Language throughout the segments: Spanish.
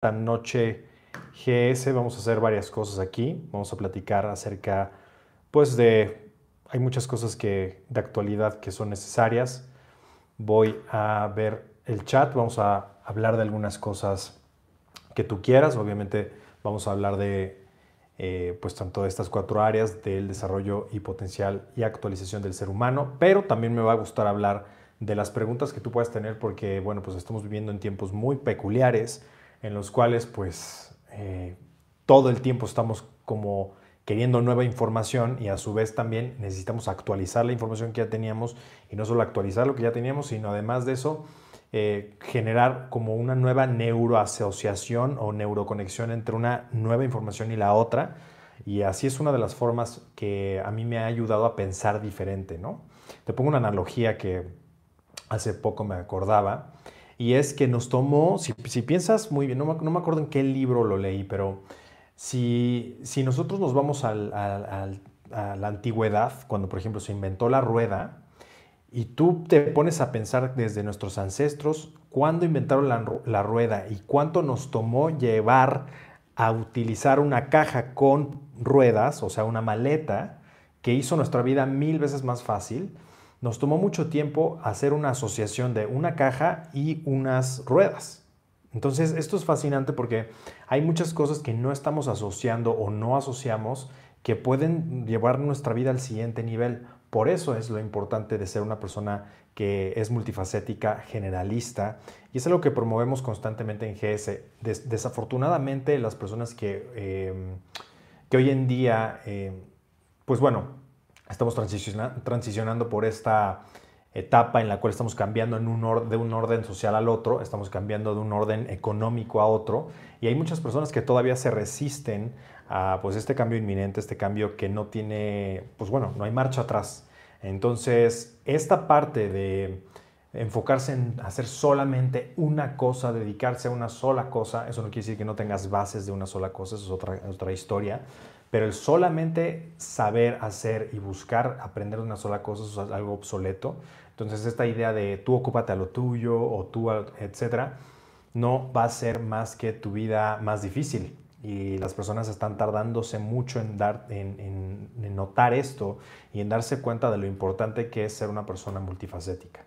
esta noche GS vamos a hacer varias cosas aquí. Vamos a platicar acerca, pues, de... Hay muchas cosas que, de actualidad que son necesarias. Voy a ver el chat, vamos a hablar de algunas cosas que tú quieras. Obviamente vamos a hablar de, eh, pues, tanto de estas cuatro áreas del desarrollo y potencial y actualización del ser humano, pero también me va a gustar hablar de las preguntas que tú puedas tener porque, bueno, pues estamos viviendo en tiempos muy peculiares en los cuales pues eh, todo el tiempo estamos como queriendo nueva información y a su vez también necesitamos actualizar la información que ya teníamos y no solo actualizar lo que ya teníamos, sino además de eso eh, generar como una nueva neuroasociación o neuroconexión entre una nueva información y la otra. Y así es una de las formas que a mí me ha ayudado a pensar diferente, ¿no? Te pongo una analogía que hace poco me acordaba y es que nos tomó, si, piensas muy bien, no me, acuerdo en qué libro lo leí, pero si, si nosotros nos vamos a la antigüedad, cuando por ejemplo se inventó la rueda, y tú te pones a pensar desde nuestros ancestros, cuándo inventaron la, la rueda y cuánto nos tomó llevar a utilizar una caja con ruedas, o sea, una maleta, que hizo nuestra vida mil veces más fácil nos tomó mucho tiempo hacer una asociación de una caja y unas ruedas. Entonces, esto es fascinante porque hay muchas cosas que no estamos asociando o no asociamos que pueden llevar nuestra vida al siguiente nivel. Por eso es lo importante de ser una persona que es multifacética, generalista, y es algo que promovemos constantemente en GS. desafortunadamente, las personas que, em, que hoy en día, em, pues bueno, estamos transicionando por esta etapa en la cual estamos cambiando en un de un orden social al otro, estamos cambiando de un orden económico a otro, y hay muchas personas que todavía se resisten a pues, este cambio inminente, este cambio que no tiene, pues bueno, no hay marcha atrás. Entonces, esta parte de enfocarse en hacer solamente una cosa, dedicarse a una sola cosa, eso no quiere decir que no tengas bases de una sola cosa, eso es otra, otra historia, pero el solamente saber hacer y buscar aprender una sola cosa es algo obsoleto. Entonces esta idea de tú ocúpate a lo tuyo o tú, etcétera, no va a ser más que tu vida más difícil. Y las personas están tardándose mucho en, dar, en, notar esto y en darse cuenta de lo importante que es ser una persona multifacética.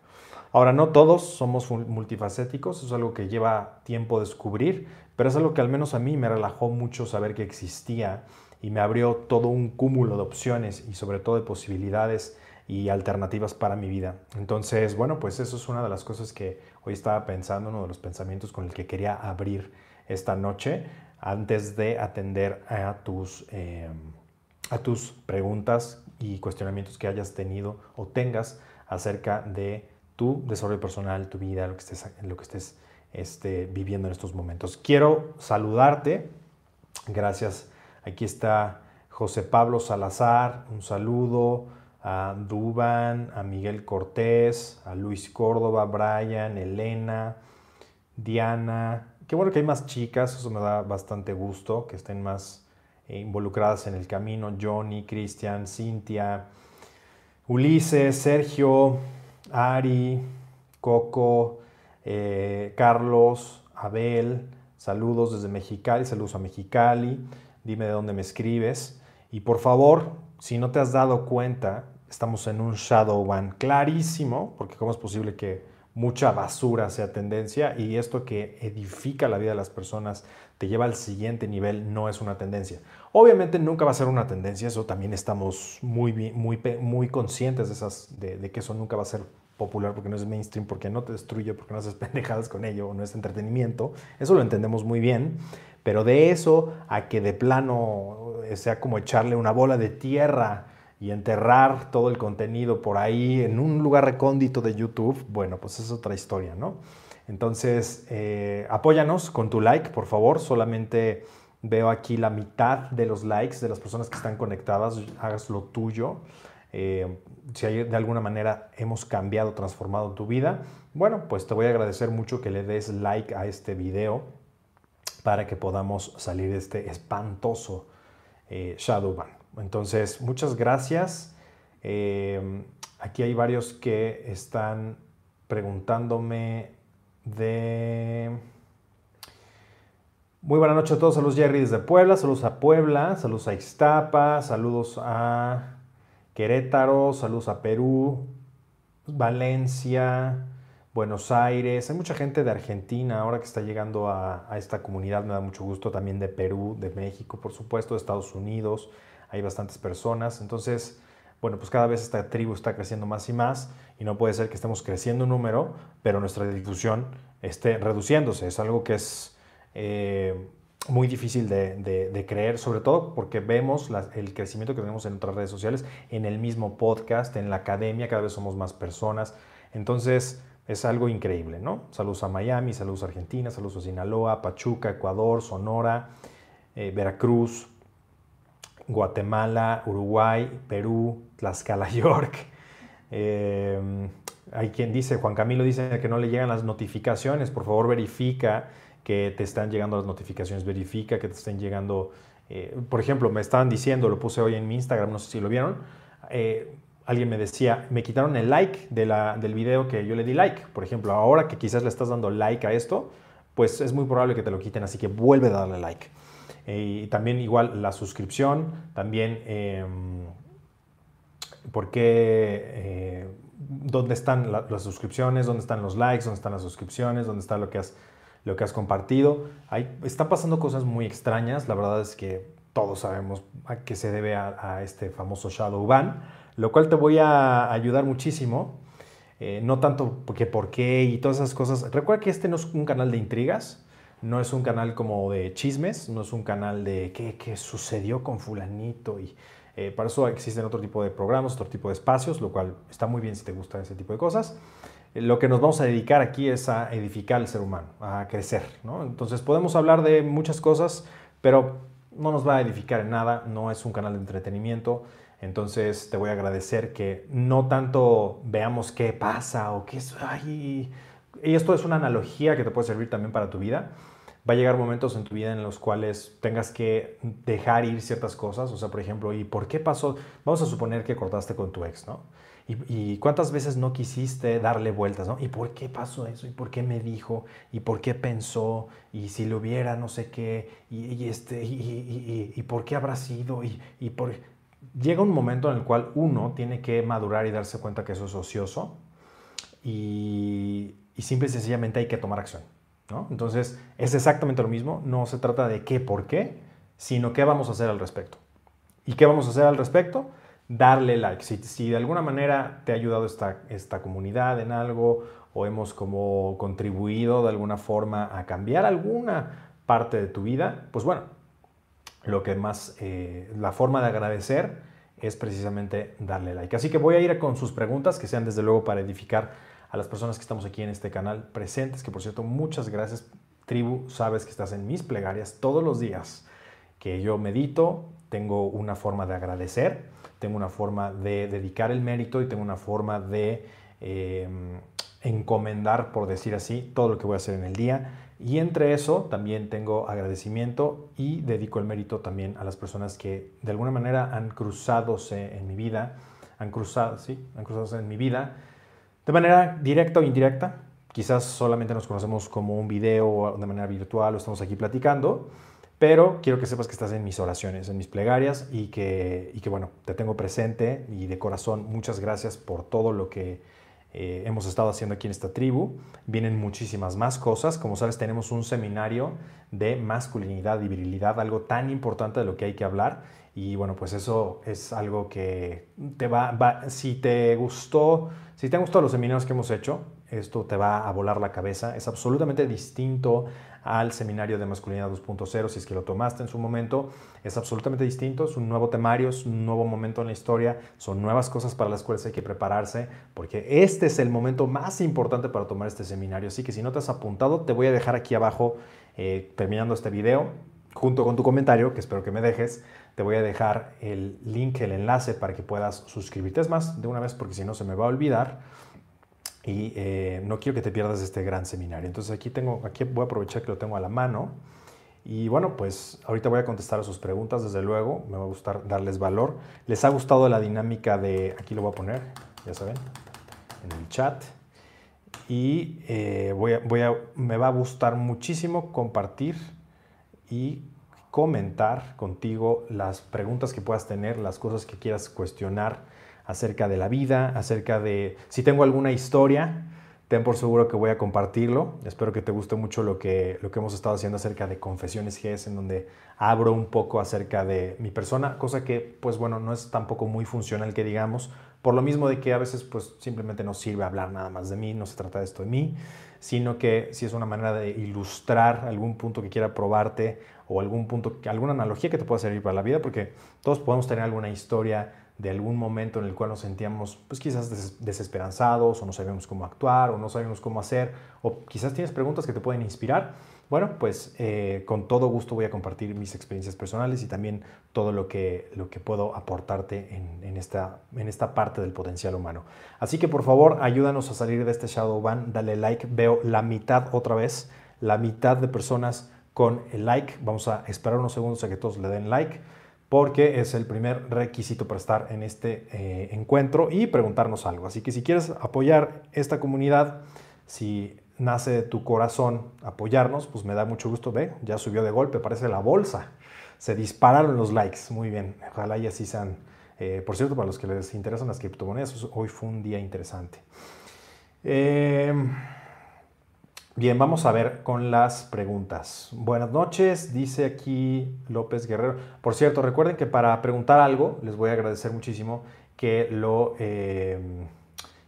Ahora, no todos somos multifacéticos, es algo que lleva tiempo descubrir, pero es algo que al menos a mí me relajó mucho saber que existía y me abrió todo un cúmulo de opciones y sobre todo de posibilidades y alternativas para mi vida. Entonces, bueno, pues eso es una de las cosas que hoy estaba pensando, uno de los pensamientos con el que quería abrir esta noche antes de atender a tus, eh, a tus preguntas y cuestionamientos que hayas tenido o tengas acerca de tu desarrollo personal, tu vida, lo que estés, lo que estés este, viviendo en estos momentos. Quiero saludarte. Gracias Aquí está José Pablo Salazar, un saludo a Duban, a Miguel Cortés, a Luis Córdoba, Brian, Elena, Diana. Qué bueno que hay más chicas, eso me da bastante gusto, que estén más eh, involucradas en el camino. Johnny, Cristian, Cintia, Ulises, Sergio, Ari, Coco, eh, Carlos, Abel. Saludos desde Mexicali, saludos a Mexicali dime de dónde me escribes. Y por favor, si no te has dado cuenta, estamos en un Shadow One clarísimo, porque cómo es posible que mucha basura sea tendencia y esto que edifica la vida de las personas te lleva al siguiente nivel no es una tendencia. Obviamente nunca va a ser una tendencia, eso también estamos muy, muy, muy conscientes de, esas, de que eso nunca va a ser popular porque no es mainstream, porque no te destruye, porque no haces pendejadas con ello, o no es entretenimiento, eso lo entendemos muy bien, pero de eso a que de plano eh, sea como echarle una bola de tierra y enterrar todo el contenido por ahí en un lugar recóndito de YouTube, bueno, pues es otra historia, ¿no? Entonces, eh, apóyanos con tu like, por favor. Solamente veo aquí la mitad de los likes de las personas que están conectadas. Hagas lo tuyo. Eh, si de alguna manera hemos cambiado, transformado tu vida, bueno, pues te voy a agradecer mucho que le des like a este video para que podamos salir de este espantoso eh, Shadowban. Entonces, muchas gracias. Eh, aquí hay varios que están preguntándome de... Muy buena noche a todos. Saludos Jerry desde Puebla. Saludos a Puebla. Saludos a Ixtapa. Saludos a Querétaro. Saludos a Perú. Valencia. Buenos Aires. Hay mucha gente de Argentina ahora que está llegando a, esta comunidad. Me da mucho gusto también de Perú, de México, por supuesto, de Estados Unidos. Hay bastantes personas. Entonces, bueno, pues cada vez esta tribu está creciendo más y más y no puede ser que estemos creciendo en número, pero nuestra difusión esté reduciéndose. Es algo que es eh, muy difícil de, de, creer, sobre todo porque vemos el crecimiento que tenemos en otras redes sociales, en el mismo podcast, en la academia, cada vez somos más personas. Entonces, es algo increíble, ¿no? Saludos a Miami, saludos a Argentina, saludos a Sinaloa, Pachuca, Ecuador, Sonora, eh, Veracruz, Guatemala, Uruguay, Perú, Tlaxcala, York. Em, hay quien dice, Juan Camilo dice que no le llegan las notificaciones. Por favor, verifica que te están llegando las notificaciones. Verifica que te estén llegando. Eh, por ejemplo, me estaban diciendo, lo puse hoy en mi Instagram, no sé si lo vieron. Eh, alguien me decía, me quitaron el like de la, del video que yo le di like. Por ejemplo, ahora que quizás le estás dando like a esto, pues es muy probable que te lo quiten, así que vuelve a darle like. Eh, y también igual la suscripción, también em, porque eh, dónde están las suscripciones, dónde están los likes, dónde están las suscripciones, dónde está lo que has, lo que has compartido. Ahí están pasando cosas muy extrañas, la verdad es que todos sabemos a qué se debe a, este famoso shadow ban, lo cual te voy a ayudar muchísimo. Eh, no tanto porque por qué y todas esas cosas. Recuerda que este no es un canal de intrigas, no es un canal como de chismes, no es un canal de qué, qué sucedió con fulanito y eh, para eso existen otro tipo de programas, otro tipo de espacios, lo cual está muy bien si te gusta ese tipo de cosas. Lo que nos vamos a dedicar aquí es a edificar al ser humano, a crecer. ¿no? Entonces podemos hablar de muchas cosas, pero no nos va a edificar en nada, no es un canal de entretenimiento. Entonces te voy a agradecer que no tanto veamos qué pasa o qué es... Y esto es una analogía que te puede servir también para tu vida va a llegar momentos en tu vida en los cuales tengas que dejar ir ciertas cosas. O sea, por ejemplo, ¿y por qué pasó? Vamos a suponer que cortaste con tu ex, ¿no? ¿Y, cuántas veces no quisiste darle vueltas, ¿no? ¿Y por qué pasó eso? ¿Y por qué me dijo? ¿Y por qué pensó? ¿Y si lo hubiera no sé qué? ¿Y, este, y, por qué habrá sido? ¿Y, y por... Llega un momento en el cual uno tiene que madurar y darse cuenta que eso es ocioso y, y simple y sencillamente hay que tomar acción. Entonces, es exactamente lo mismo, no se trata de qué, por qué, sino qué vamos a hacer al respecto. ¿Y qué vamos a hacer al respecto? Darle like. Si, de alguna manera te ha ayudado esta, esta comunidad en algo o hemos como contribuido de alguna forma a cambiar alguna parte de tu vida, pues bueno, lo que más, eh, la forma de agradecer es precisamente darle like. Así que voy a ir con sus preguntas, que sean desde luego para edificar a las personas que estamos aquí en este canal presentes, que por cierto, muchas gracias, tribu, sabes que estás en mis plegarias todos los días, que yo medito, tengo una forma de agradecer, tengo una forma de dedicar el mérito y tengo una forma de em, encomendar, por decir así, todo lo que voy a hacer en el día. Y entre eso también tengo agradecimiento y dedico el mérito también a las personas que de alguna manera han cruzado en mi vida, han cruzado, sí, han cruzado en mi vida de manera directa o indirecta. Quizás solamente nos conocemos como un video de manera virtual o estamos aquí platicando, pero quiero que sepas que estás en mis oraciones, en mis plegarias y que, y que bueno, te tengo presente y de corazón muchas gracias por todo lo que eh, hemos estado haciendo aquí en esta tribu. Vienen muchísimas más cosas. Como sabes, tenemos un seminario de masculinidad y virilidad, algo tan importante de lo que hay que hablar. Y bueno, pues eso es algo que te va, va si te gustó, si te han gustado los seminarios que hemos hecho, esto te va a volar la cabeza. Es absolutamente distinto al seminario de masculinidad 2.0, si es que lo tomaste en su momento. Es absolutamente distinto, es un nuevo temario, es un nuevo momento en la historia, son nuevas cosas para las cuales hay que prepararse, porque este es el momento más importante para tomar este seminario. Así que si no te has apuntado, te voy a dejar aquí abajo, eh, terminando este video, junto con tu comentario, que espero que me dejes, te voy a dejar el link, el enlace para que puedas suscribirte. Es más, de una vez, porque si no se me va a olvidar y eh, no quiero que te pierdas este gran seminario. Entonces aquí, tengo, aquí voy a aprovechar que lo tengo a la mano. Y bueno, pues ahorita voy a contestar a sus preguntas, desde luego, me va a gustar darles valor. ¿Les ha gustado la dinámica de, aquí lo voy a poner, ya saben, en el chat? Y eh, voy a, me va a gustar muchísimo compartir y comentar contigo las preguntas que puedas tener, las cosas que quieras cuestionar acerca de la vida, acerca de si tengo alguna historia, ten por seguro que voy a compartirlo. Espero que te guste mucho lo que, lo que hemos estado haciendo acerca de Confesiones GS, en donde abro un poco acerca de mi persona, cosa que, pues bueno, no es tampoco muy funcional que digamos, por lo mismo de que a veces, pues simplemente no sirve hablar nada más de mí, no se trata de esto de mí, sino que si es una manera de ilustrar algún punto que quiera probarte o algún punto, alguna analogía que te pueda servir para la vida, porque todos podemos tener alguna historia de algún momento en el cual nos sentíamos pues quizás desesperanzados o no sabíamos cómo actuar o no sabíamos cómo hacer o quizás tienes preguntas que te pueden inspirar. Bueno, pues eh, con todo gusto voy a compartir mis experiencias personales y también todo lo que, lo que puedo aportarte en, en, esta, en esta parte del potencial humano. Así que por favor ayúdanos a salir de este shadow ban, dale like, veo la mitad otra vez, la mitad de personas con el like. Vamos a esperar unos segundos a que todos le den like porque es el primer requisito para estar en este eh, encuentro y preguntarnos algo. Así que si quieres apoyar esta comunidad, si nace de tu corazón apoyarnos, pues me da mucho gusto. Ve, ya subió de golpe, parece la bolsa. Se dispararon los likes. Muy bien, ojalá y así sean. Eh, por cierto, para los que les interesan las criptomonedas, hoy fue un día interesante. Eh, Bien, vamos a ver con las preguntas. Buenas noches, dice aquí López Guerrero. Por cierto, recuerden que para preguntar algo, les voy a agradecer muchísimo que lo... Eh,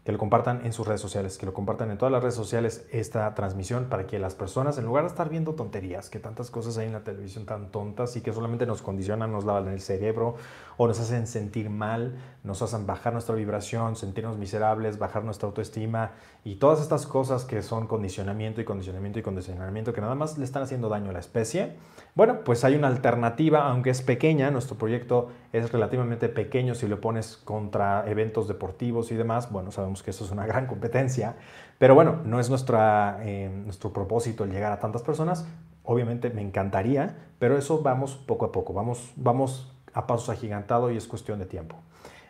que lo compartan en sus redes sociales, que lo compartan en todas las redes sociales esta transmisión para que las personas, en lugar de estar viendo tonterías, que tantas cosas hay en la televisión tan tontas y que solamente nos condicionan, nos lavan el cerebro o nos hacen sentir mal, nos hacen bajar nuestra vibración, sentirnos miserables, bajar nuestra autoestima y todas estas cosas que son condicionamiento y condicionamiento y condicionamiento que nada más le están haciendo daño a la especie, bueno, pues hay una alternativa, aunque es pequeña, nuestro proyecto es relativamente pequeño si lo pones contra eventos deportivos y demás, bueno, sabemos que eso es una gran competencia, pero bueno, no es nuestra, eh, nuestro propósito el llegar a tantas personas, obviamente me encantaría, pero eso vamos poco a poco, vamos, vamos a pasos agigantados y es cuestión de tiempo.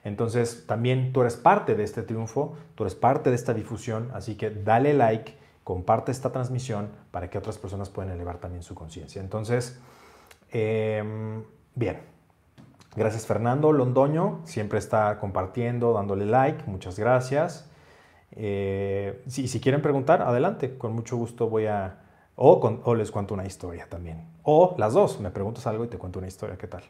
Entonces, también tú eres parte de este triunfo, tú eres parte de esta difusión, así que dale like comparte esta transmisión para que otras personas puedan elevar también su conciencia. Entonces, em, bien. Gracias Fernando Londoño, siempre está compartiendo, dándole like, muchas gracias. Eh, si, quieren preguntar, adelante, con mucho gusto voy a... O, o les cuento una historia también. O las dos, me preguntas algo y te cuento una historia, ¿qué tal?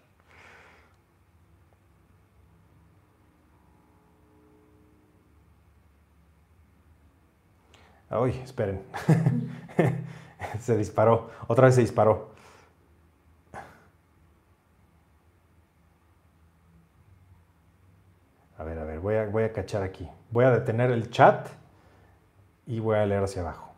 Uy, esperen. se disparó. Otra vez se disparó. A ver, a ver, voy a, cachar aquí. Voy a detener el chat y voy a leer hacia abajo.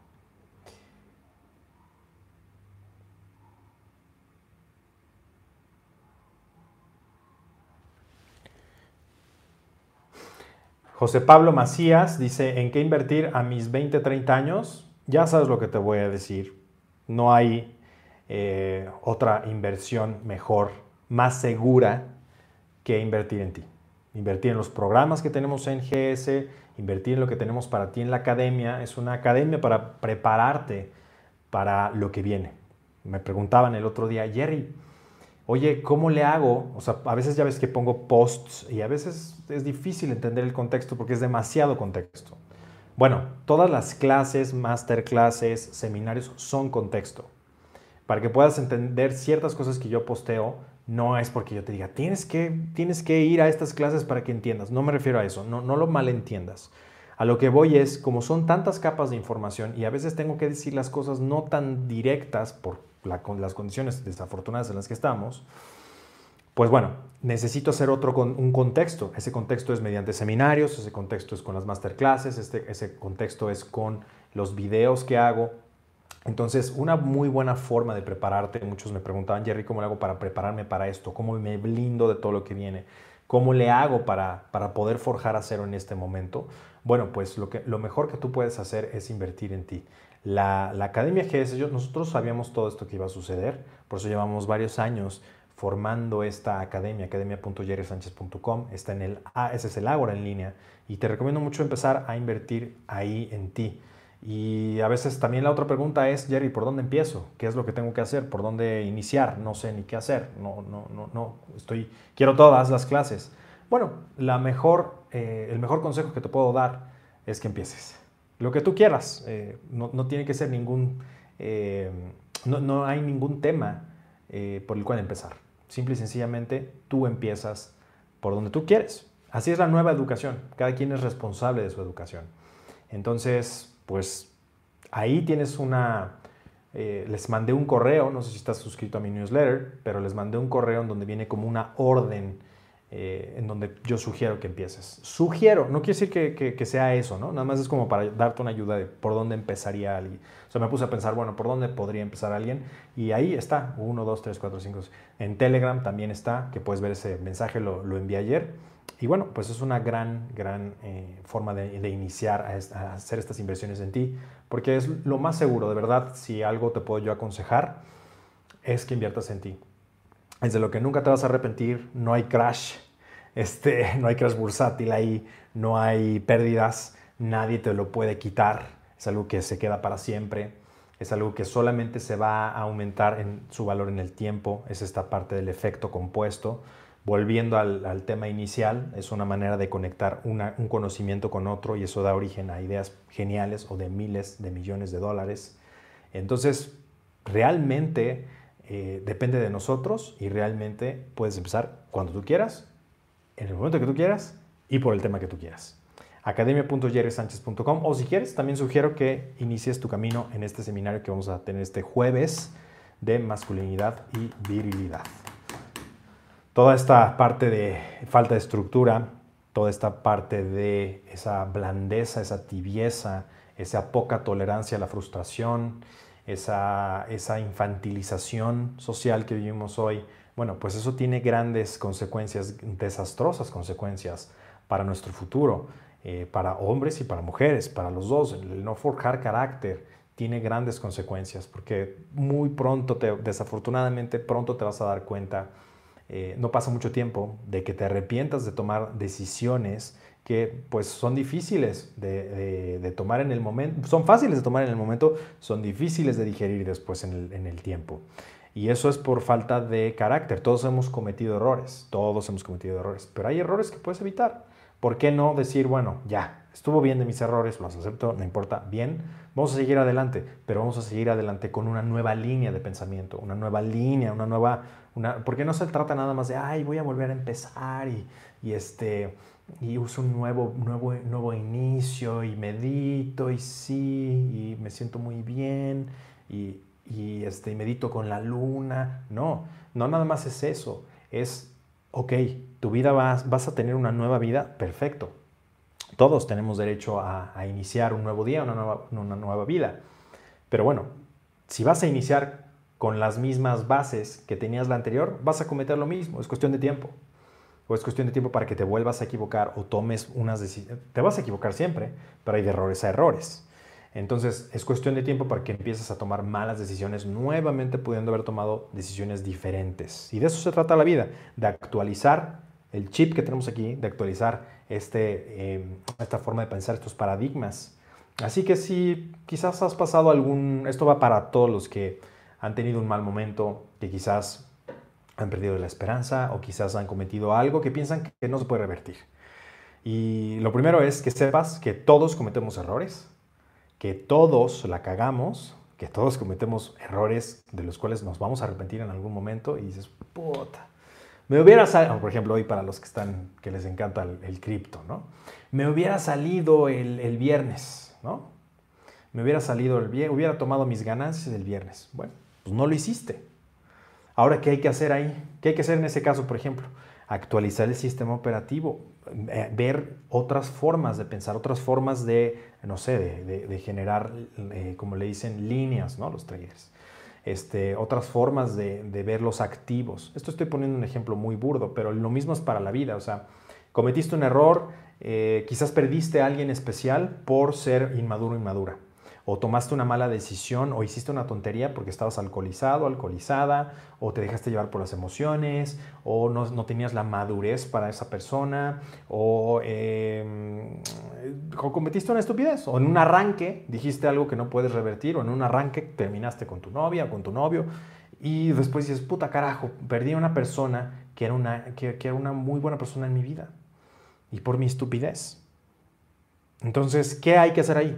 José Pablo Macías dice, ¿en qué invertir a mis 20, 30 años? Ya sabes lo que te voy a decir. No hay eh, otra inversión mejor, más segura que invertir en ti. Invertir en los programas que tenemos en GS, invertir en lo que tenemos para ti en la academia. Es una academia para prepararte para lo que viene. Me preguntaban el otro día, Jerry, oye, ¿cómo le hago? O sea, a veces ya ves que pongo posts y a veces es difícil entender el contexto porque es demasiado contexto. Bueno, todas las clases, masterclasses, seminarios son contexto. Para que puedas entender ciertas cosas que yo posteo, no es porque yo te diga, tienes que, tienes que ir a estas clases para que entiendas. No me refiero a eso, no, no lo malentiendas. A lo que voy es, como son tantas capas de información y a veces tengo que decir las cosas no tan directas por las condiciones desafortunadas en las que estamos, pues bueno, necesito hacer otro con, un contexto. Ese contexto es mediante seminarios, ese contexto es con las masterclasses, este, ese contexto es con los videos que hago. Entonces, una muy buena forma de prepararte, muchos me preguntaban, Jerry, ¿cómo le hago para prepararme para esto? ¿Cómo me blindo de todo lo que viene? ¿Cómo le hago para, para poder forjar acero en este momento? Bueno, pues lo, que, lo mejor que tú puedes hacer es invertir en ti. La, Academia GS, nosotros sabíamos todo esto que iba a suceder, por eso llevamos varios años formando esta academia, academia.jerrysanchez.com, está en el, ese es el Ágora en línea, y te recomiendo mucho empezar a invertir ahí en ti. Y a veces también la otra pregunta es, Jerry, ¿por dónde empiezo? ¿Qué es lo que tengo que hacer? ¿Por dónde iniciar? No sé ni qué hacer. No, no, no, no. Estoy, quiero todas las clases. Bueno, la mejor, eh, el mejor consejo que te puedo dar es que empieces. Lo que tú quieras. Eh, no, no, tiene que ser ningún, eh, no, no, hay ningún tema por el cual empezar. Simple y sencillamente tú empiezas por donde tú quieres. Así es la nueva educación. Cada quien es responsable de su educación. Entonces, pues ahí tienes una... Eh, les mandé un correo, no sé si estás suscrito a mi newsletter, pero les mandé un correo en donde viene como una orden eh, en donde yo sugiero que empieces. Sugiero, no quiere decir que, sea eso, ¿no? Nada más es como para darte una ayuda de por dónde empezaría alguien. O sea, me puse a pensar, bueno, ¿por dónde podría empezar alguien? Y ahí está, 1, 2, 3, 4, 5. En Telegram también está, que puedes ver ese mensaje, lo, lo envié ayer. Y bueno, pues es una gran, gran eh, forma de, iniciar a, hacer estas inversiones en ti, porque es lo más seguro, de verdad, si algo te puedo yo aconsejar, es que inviertas en ti. Es de lo que nunca te vas a arrepentir, no hay crash, este, no hay crash bursátil ahí, no hay pérdidas, nadie te lo puede quitar, es algo que se queda para siempre, es algo que solamente se va a aumentar en su valor en el tiempo, es esta parte del efecto compuesto volviendo al, tema inicial, es una manera de conectar un conocimiento con otro y eso da origen a ideas geniales o de miles de millones de dólares. Entonces, realmente eh, depende de nosotros y realmente puedes empezar cuando tú quieras, en el momento que tú quieras y por el tema que tú quieras. academia.jerrysanchez.com o si quieres, también sugiero que inicies tu camino en este seminario que vamos a tener este jueves de masculinidad y virilidad toda esta parte de falta de estructura, toda esta parte de esa blandeza, esa tibieza, esa poca tolerancia a la frustración, esa, infantilización social que vivimos hoy, bueno, pues eso tiene grandes consecuencias, desastrosas consecuencias para nuestro futuro, eh, para hombres y para mujeres, para los dos. El no forjar carácter tiene grandes consecuencias porque muy pronto, te, desafortunadamente pronto te vas a dar cuenta eh, no pasa mucho tiempo de que te arrepientas de tomar decisiones que pues son difíciles de, tomar en el momento, son fáciles de tomar en el momento, son difíciles de digerir después en el, tiempo. Y eso es por falta de carácter. Todos hemos cometido errores, todos hemos cometido errores, pero hay errores que puedes evitar. ¿Por qué no decir, bueno, ya, estuvo bien de mis errores, los acepto, no importa, bien, vamos a seguir adelante, pero vamos a seguir adelante con una nueva línea de pensamiento, una nueva línea, una nueva porque no se trata nada más de, ay, voy a volver a empezar y, y este, y uso un nuevo, nuevo, nuevo inicio y medito y sí, y me siento muy bien y, y, este, medito con la luna. No, no nada más es eso. Es, ok, tu vida vas, vas a tener una nueva vida, perfecto. Todos tenemos derecho a, iniciar un nuevo día, una nueva, una nueva vida. Pero bueno, si vas a iniciar con las mismas bases que tenías la anterior, vas a cometer lo mismo. Es cuestión de tiempo. O es cuestión de tiempo para que te vuelvas a equivocar o tomes unas decisiones. Te vas a equivocar siempre, pero hay de errores a errores. Entonces es cuestión de tiempo para que empieces a tomar malas decisiones, nuevamente pudiendo haber tomado decisiones diferentes. Y de eso se trata la vida, de actualizar el chip que tenemos aquí, de actualizar este, em, esta forma de pensar, estos paradigmas. Así que si quizás has pasado algún, esto va para todos los que han tenido un mal momento, que quizás han perdido la esperanza o quizás han cometido algo que piensan que no se puede revertir. Y lo primero es que sepas que todos cometemos errores, que todos la cagamos, que todos cometemos errores de los cuales nos vamos a arrepentir en algún momento y dices, puta, me hubiera salido, por ejemplo, hoy para los que están, que les encanta el, cripto, ¿no? Me hubiera salido el, viernes, ¿no? Me hubiera salido el viernes, hubiera tomado mis ganancias el viernes. Bueno, pues no lo hiciste. Ahora, ¿qué hay que hacer ahí? ¿Qué hay que hacer en ese caso, por ejemplo? Actualizar el sistema operativo, eh, ver otras formas de pensar, otras formas de, no sé, de, generar, eh, como le dicen, líneas, ¿no? Los traders. Este, otras formas de, ver los activos. Esto estoy poniendo un ejemplo muy burdo, pero lo mismo es para la vida. O sea, cometiste un error, eh, quizás perdiste a alguien especial por ser inmaduro o inmadura o tomaste una mala decisión, o hiciste una tontería porque estabas alcoholizado, alcoholizada, o te dejaste llevar por las emociones, o no, tenías la madurez para esa persona, o, o, cometiste una estupidez, o en un arranque dijiste algo que no puedes revertir, o en un arranque terminaste con tu novia o con tu novio, y después dices, puta carajo, perdí a una persona que era una, que, era una muy buena persona en mi vida. Y por mi estupidez. Entonces, ¿qué hay que hacer ahí?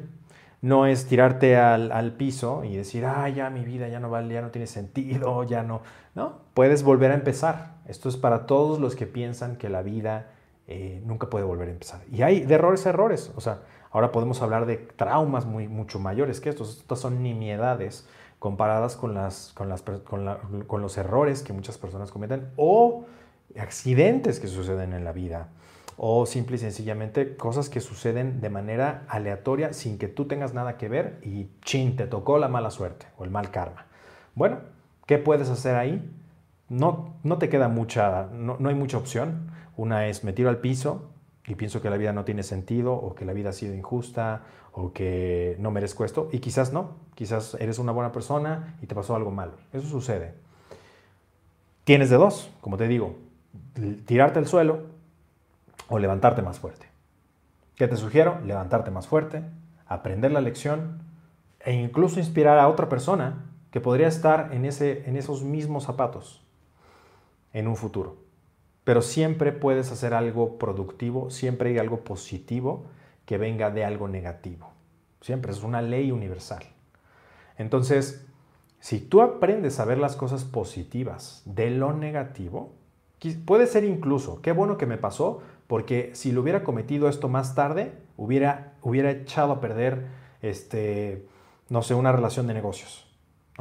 No es tirarte al, piso y decir, ah, ya mi vida ya no vale, ya no tiene sentido, ya no. No, puedes volver a empezar. Esto es para todos los que piensan que la vida eh, nunca puede volver a empezar. Y hay de errores a errores. O sea, ahora podemos hablar de traumas muy, mucho mayores que estos. Estas son nimiedades comparadas con, las, con, las, con, los errores que muchas personas cometen o accidentes que suceden en la vida o simple y sencillamente cosas que suceden de manera aleatoria sin que tú tengas nada que ver y chin, te tocó la mala suerte o el mal karma. Bueno, ¿qué puedes hacer ahí? No, no te queda mucha, no, no hay mucha opción. Una es me tiro al piso y pienso que la vida no tiene sentido o que la vida ha sido injusta o que no merezco esto y quizás no, quizás eres una buena persona y te pasó algo malo. Eso sucede. Tienes de dos, como te digo, tirarte al suelo o levantarte más fuerte. ¿Qué te sugiero? Levantarte más fuerte, aprender la lección e incluso inspirar a otra persona que podría estar en, ese, en esos mismos zapatos en un futuro. Pero siempre puedes hacer algo productivo, siempre hay algo positivo que venga de algo negativo. Siempre es una ley universal. Entonces, si tú aprendes a ver las cosas positivas de lo negativo, puede ser incluso, qué bueno que me pasó, porque si lo hubiera cometido esto más tarde, hubiera, hubiera echado a perder, este, no sé, una relación de negocios.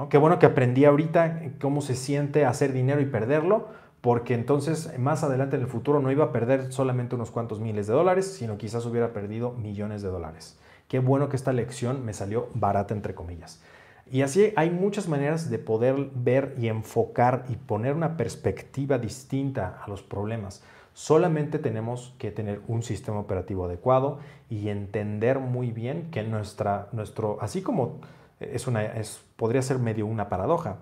Qué bueno que aprendí ahorita cómo se siente hacer dinero y perderlo, porque entonces más adelante en el futuro no iba a perder solamente unos cuantos miles de dólares, sino quizás hubiera perdido millones de dólares. Qué bueno que esta lección me salió barata, entre comillas. Y así hay muchas maneras de poder ver y enfocar y poner una perspectiva distinta a los problemas. Solamente tenemos que tener un sistema operativo adecuado y entender muy bien que nuestra, nuestro, así como es una, es, podría ser medio una paradoja,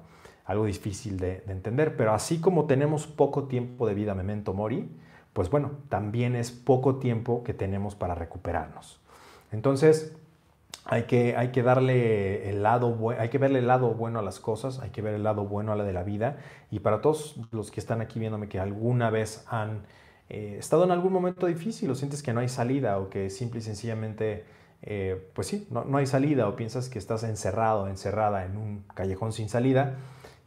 algo difícil de, entender, pero así como tenemos poco tiempo de vida memento mori, pues bueno, también es poco tiempo que tenemos para recuperarnos. Entonces, hay que, hay que darle el lado hay que verle el lado bueno a las cosas, hay que ver el lado bueno a la de la vida. Y para todos los que están aquí viéndome que alguna vez han eh, estado en algún momento difícil o sientes que no hay salida o que simple y sencillamente, eh, pues sí, no, no, hay salida o piensas que estás encerrado, encerrada en un callejón sin salida,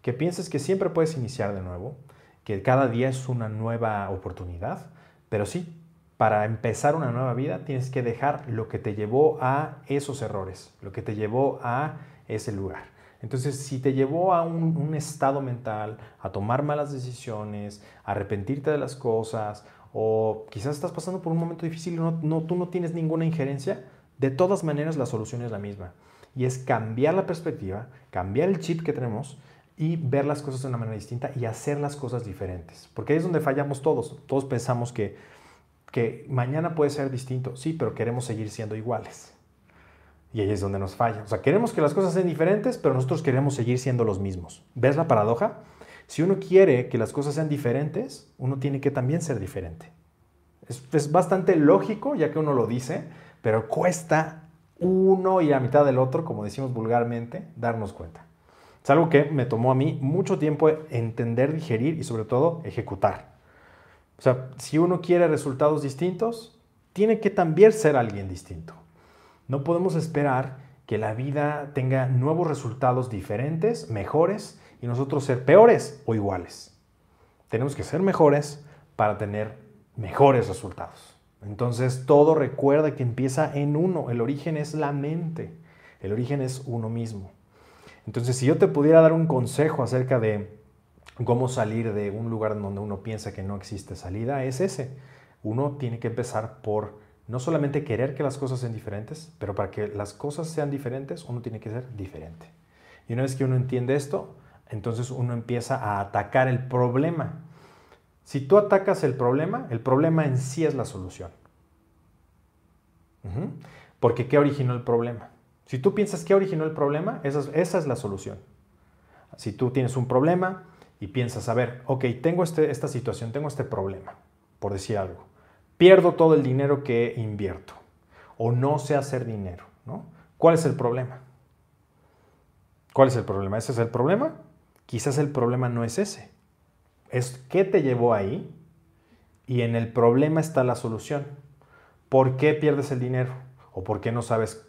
que pienses que siempre puedes iniciar de nuevo, que cada día es una nueva oportunidad, pero sí, para empezar una nueva vida tienes que dejar lo que te llevó a esos errores, lo que te llevó a ese lugar. Entonces, si te llevó a un, estado mental, a tomar malas decisiones, a arrepentirte de las cosas, o quizás estás pasando por un momento difícil y no, tú no tienes ninguna injerencia, de todas maneras la solución es la misma. Y es cambiar la perspectiva, cambiar el chip que tenemos y ver las cosas de una manera distinta y hacer las cosas diferentes. Porque ahí es donde fallamos todos. Todos pensamos que, que mañana puede ser distinto, sí, pero queremos seguir siendo iguales. Y ahí es donde nos falla. O sea, queremos que las cosas sean diferentes, pero nosotros queremos seguir siendo los mismos. ¿Ves la paradoja? Si uno quiere que las cosas sean diferentes, uno tiene que también ser diferente. Es, es bastante lógico, ya que uno lo dice, pero cuesta uno y la mitad del otro, como decimos vulgarmente, darnos cuenta. Es algo que me tomó a mí mucho tiempo entender, digerir y sobre todo ejecutar. O sea, si uno quiere resultados distintos, tiene que también ser alguien distinto. No podemos esperar que la vida tenga nuevos resultados diferentes, mejores, y nosotros ser peores o iguales. Tenemos que ser mejores para tener mejores resultados. Entonces todo recuerda que empieza en uno. El origen es la mente. El origen es uno mismo. Entonces, si yo te pudiera dar un consejo acerca de cómo salir de un lugar donde uno piensa que no existe salida, es ese. Uno tiene que empezar por no solamente querer que las cosas sean diferentes, pero para que las cosas sean diferentes, uno tiene que ser diferente. Y una vez que uno entiende esto, entonces uno empieza a atacar el problema. Si tú atacas el problema, el problema en sí es la solución. Porque ¿qué originó el problema? Si tú piensas qué originó el problema, esa es, la solución. Si tú tienes un problema y piensas, a ver, ok, tengo este, esta situación, tengo este problema, por decir algo. Pierdo todo el dinero que invierto o no sé hacer dinero, ¿no? ¿Cuál es el problema? ¿Cuál es el problema? ¿Ese es el problema? Quizás el problema no es ese. Es qué te llevó ahí y en el problema está la solución. ¿Por qué pierdes el dinero? ¿O por qué no sabes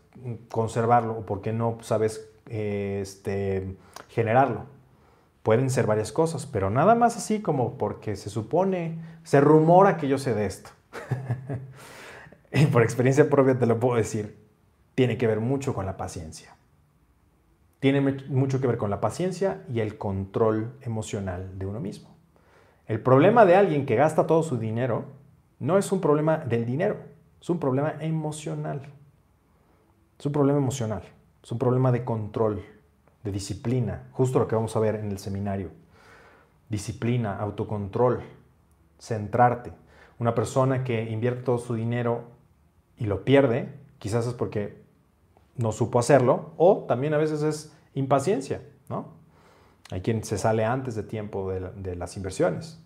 conservarlo? ¿O por qué no sabes eh, este, generarlo? Pueden ser varias cosas, pero nada más así como porque se supone, se rumora que yo sé de esto. y por experiencia propia te lo puedo decir, tiene que ver mucho con la paciencia. Tiene mucho que ver con la paciencia y el control emocional de uno mismo. El problema de alguien que gasta todo su dinero no es un problema del dinero, es un problema emocional. Es un problema emocional, es un problema de control, de disciplina, justo lo que vamos a ver en el seminario. Disciplina, autocontrol, centrarte. Una persona que invierte todo su dinero y lo pierde, quizás es porque no supo hacerlo, o también a veces es impaciencia, ¿no? Hay quien se sale antes de tiempo de, las inversiones.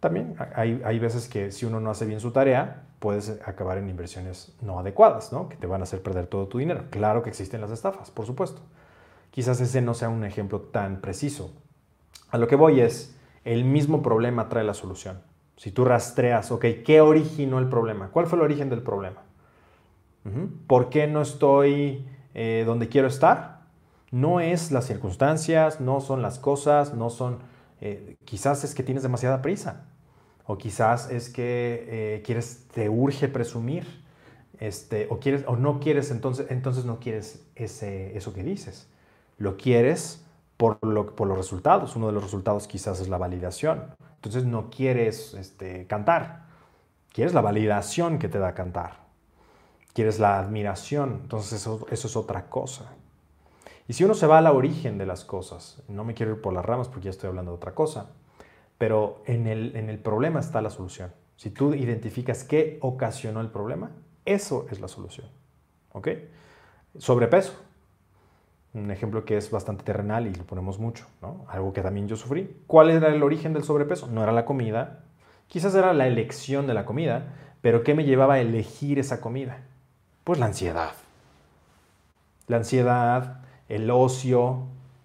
También hay, hay, veces que si uno no hace bien su tarea, puedes acabar en inversiones no adecuadas, ¿no? Que te van a hacer perder todo tu dinero. Claro que existen las estafas, por supuesto. Quizás ese no sea un ejemplo tan preciso. A lo que voy es, el mismo problema trae la solución. Si tú rastreas, ok, ¿qué originó el problema? ¿Cuál fue el origen del problema? ¿Por qué no estoy eh, donde quiero estar? No es las circunstancias, no son las cosas, no son... Eh, quizás es que tienes demasiada prisa. O quizás es que eh, quieres, te urge presumir. Este, o, quieres, o no quieres, entonces, entonces no quieres ese, eso que dices. Lo quieres por, lo, por los resultados. Uno de los resultados quizás es la validación. Entonces no quieres este, cantar. Quieres la validación que te da cantar quieres la admiración, entonces eso, es otra cosa. Y si uno se va al origen de las cosas, no me quiero ir por las ramas porque ya estoy hablando de otra cosa, pero en el, en el problema está la solución. Si tú identificas qué ocasionó el problema, eso es la solución. ¿Ok? Sobrepeso. Un ejemplo que es bastante terrenal y lo ponemos mucho, ¿no? Algo que también yo sufrí. ¿Cuál era el origen del sobrepeso? No era la comida, quizás era la elección de la comida, pero ¿qué me llevaba a elegir esa comida? Pues la ansiedad. La ansiedad, el ocio.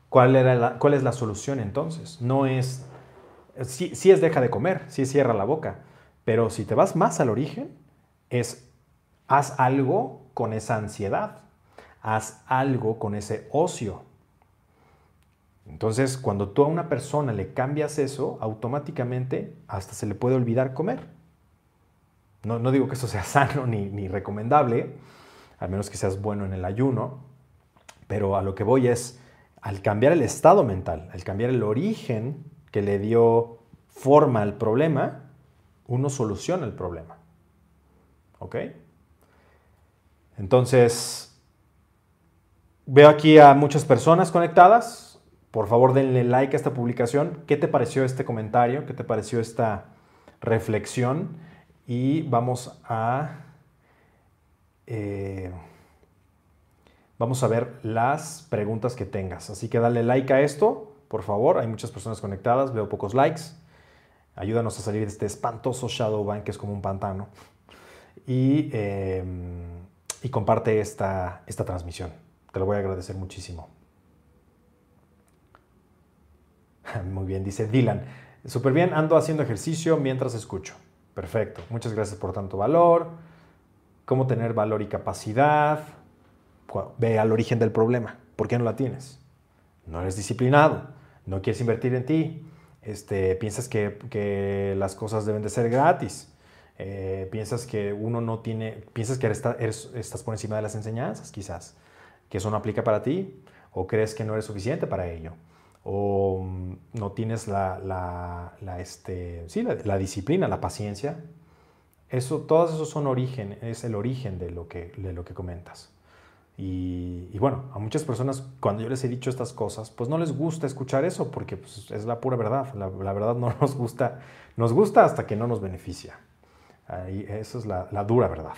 ¿Cuál, era cuál es la solución entonces? No es, sí, es deja de comer, sí cierra la boca, pero si te vas más al origen, es haz algo con esa ansiedad, haz algo con ese ocio. Entonces, cuando tú a una persona le cambias eso, automáticamente hasta se le puede olvidar comer. No, digo que eso sea sano ni, recomendable, al menos que seas bueno en el ayuno, pero a lo que voy es, al cambiar el estado mental, al cambiar el origen que le dio forma al problema, uno soluciona el problema. ¿Ok? Entonces, veo aquí a muchas personas conectadas. Por favor, denle like a esta publicación. ¿Qué te pareció este comentario? ¿Qué te pareció esta reflexión? y vamos a, eh, vamos a ver las preguntas que tengas. Así que dale like a esto, por favor. Hay muchas personas conectadas, veo pocos likes. Ayúdanos a salir de este espantoso Shadowban que es como un pantano. Y, em, y comparte esta, esta transmisión. Te lo voy a agradecer muchísimo. Muy bien, dice Dylan. Súper bien, ando haciendo ejercicio mientras escucho. Perfecto. Muchas gracias por tanto valor. Cómo tener valor y capacidad. Ve al origen del problema. ¿Por qué no la tienes? No eres disciplinado. No quieres invertir en ti. Este, piensas que, las cosas deben de ser gratis. Eh, piensas que uno no tiene, piensas que estás por encima de las enseñanzas, quizás, que eso no aplica para ti, o crees que no eres suficiente para ello o mm, no tienes la, este, la, disciplina, la paciencia, eso, todos esos son origen, es el origen de lo que, de lo que comentas. Y, bueno, a muchas personas cuando yo les he dicho estas cosas, pues no les gusta escuchar eso porque pues, es la pura verdad. La, verdad no nos gusta, nos gusta hasta que no nos beneficia. Ahí, eso es la, la dura verdad.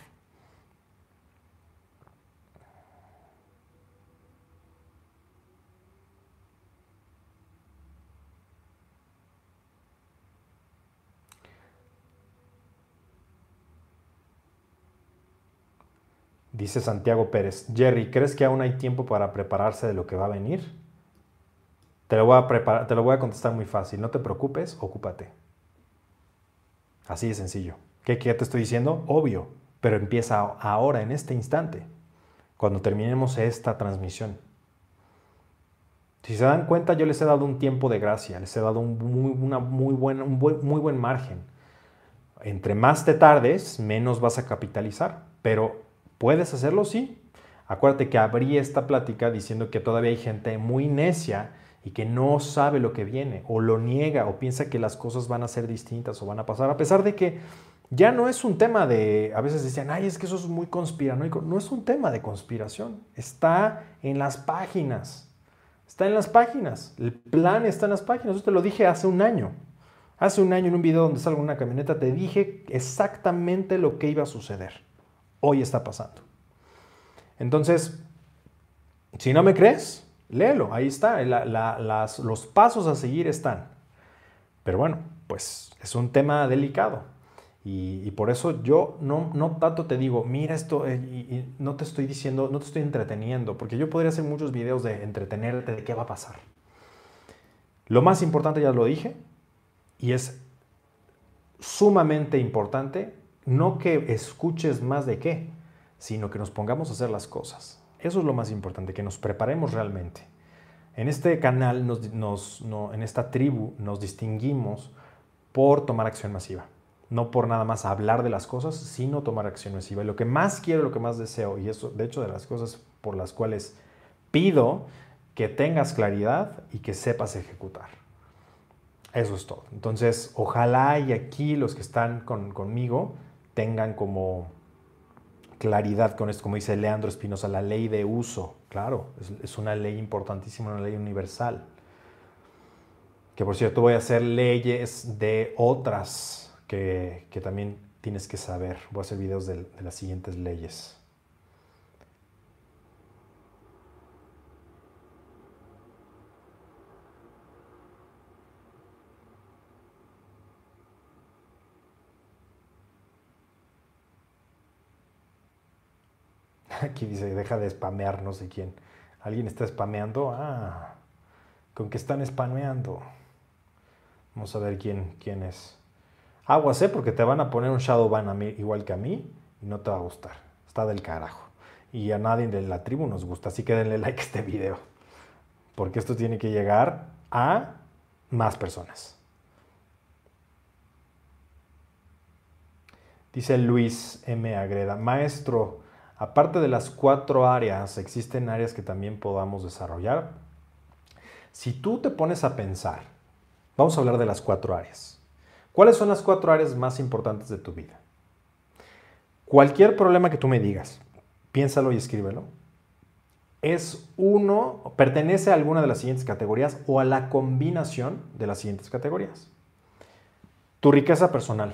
Dice Santiago Pérez, Jerry, ¿crees que aún hay tiempo para prepararse de lo que va a venir? Te lo voy a, preparar, te lo voy a contestar muy fácil. No te preocupes, ocúpate. Así de sencillo. ¿Qué, ¿Qué, te estoy diciendo? Obvio, pero empieza ahora, en este instante, cuando terminemos esta transmisión. Si se dan cuenta, yo les he dado un tiempo de gracia, les he dado un muy, una muy, buen, un muy buen margen. Entre más te tardes, menos vas a capitalizar, pero ¿puedes hacerlo? Sí. Acuérdate que abrí esta plática diciendo que todavía hay gente muy necia y que no sabe lo que viene o lo niega o piensa que las cosas van a ser distintas o van a pasar, a pesar de que ya no es un tema de, a veces decían, ay, es que eso es muy conspiranoico. No es un tema de conspiración, está en las páginas. Está en las páginas. El plan está en las páginas. Yo te lo dije hace un año. Hace un año en un video donde salgo en una camioneta te dije exactamente lo que iba a suceder. Hoy está pasando. Entonces, si no me crees, léelo. Ahí está. los pasos a seguir están. Pero bueno, pues es un tema delicado. Y, por eso yo no, tanto te digo, mira esto, eh, y, no te estoy diciendo, no te estoy entreteniendo, porque yo podría hacer muchos videos de entretenerte de qué va a pasar. Lo más importante ya lo dije, y es sumamente importante no que escuches más de qué, sino que nos pongamos a hacer las cosas. Eso es lo más importante, que nos preparemos realmente. En este canal, en esta tribu, nos distinguimos por tomar acción masiva no por nada más hablar de las cosas, sino tomar acción masiva. Y lo que más quiero, lo que más deseo, y eso de hecho de las cosas por las cuales pido que tengas claridad y que sepas ejecutar. Eso es todo. Entonces, ojalá y aquí los que están conmigo tengan como claridad con esto, como dice Leandro Espinosa, la ley de uso. Claro, es, una ley importantísima, una ley universal. Que por cierto voy a hacer leyes de otras que, también tienes que saber. Voy a hacer videos de, de las siguientes leyes. Aquí dice, deja de spamear no sé quién. ¿Alguien está spameando? Ah, ¿con qué están spameando? Vamos a ver quién, quién es. Aguas, ¿eh? Porque te van a poner un shadow ban a mí, igual que a mí y no te va a gustar. Está del carajo. Y a nadie de la tribu nos gusta, así que denle like a este video. Porque esto tiene que llegar a más personas. Dice Luis M. Agreda, maestro, aparte de las cuatro áreas, ¿existen áreas que también podamos desarrollar? Si tú te pones a pensar, vamos a hablar de las cuatro áreas. ¿Cuáles son las cuatro áreas más importantes de tu vida? Cualquier problema que tú me digas, piénsalo y escríbelo. Es uno, pertenece a alguna de las siguientes categorías o a la combinación de las siguientes categorías. Tu riqueza personal,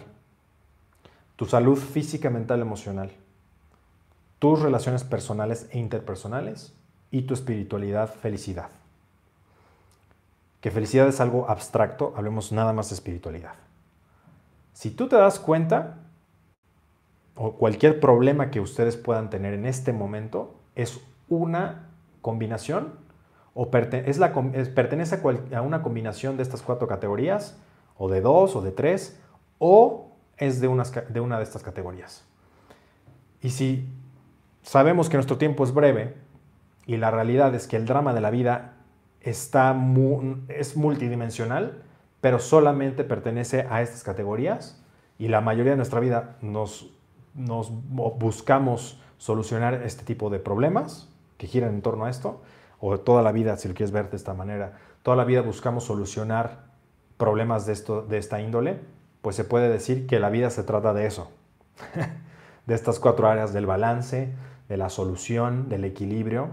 tu salud física, mental, emocional, tus relaciones personales e interpersonales y tu espiritualidad, felicidad. Que felicidad es algo abstracto, hablemos nada más de espiritualidad. Si tú te das cuenta, o cualquier problema que ustedes puedan tener en este momento, es una combinación o es la, pertenece a, una combinación de estas cuatro categorías, o de dos, o de tres, o es de, de una de estas categorías. Y si sabemos que nuestro tiempo es breve y la realidad es que el drama de la vida está es multidimensional, pero solamente pertenece a estas categorías y la mayoría de nuestra vida nos, nos buscamos solucionar este tipo de problemas que giran en torno a esto, o toda la vida, si lo quieres ver de esta manera, toda la vida buscamos solucionar problemas de, esto, de esta índole, pues se puede decir que la vida se trata de eso, de estas cuatro áreas del balance, de la solución, del equilibrio.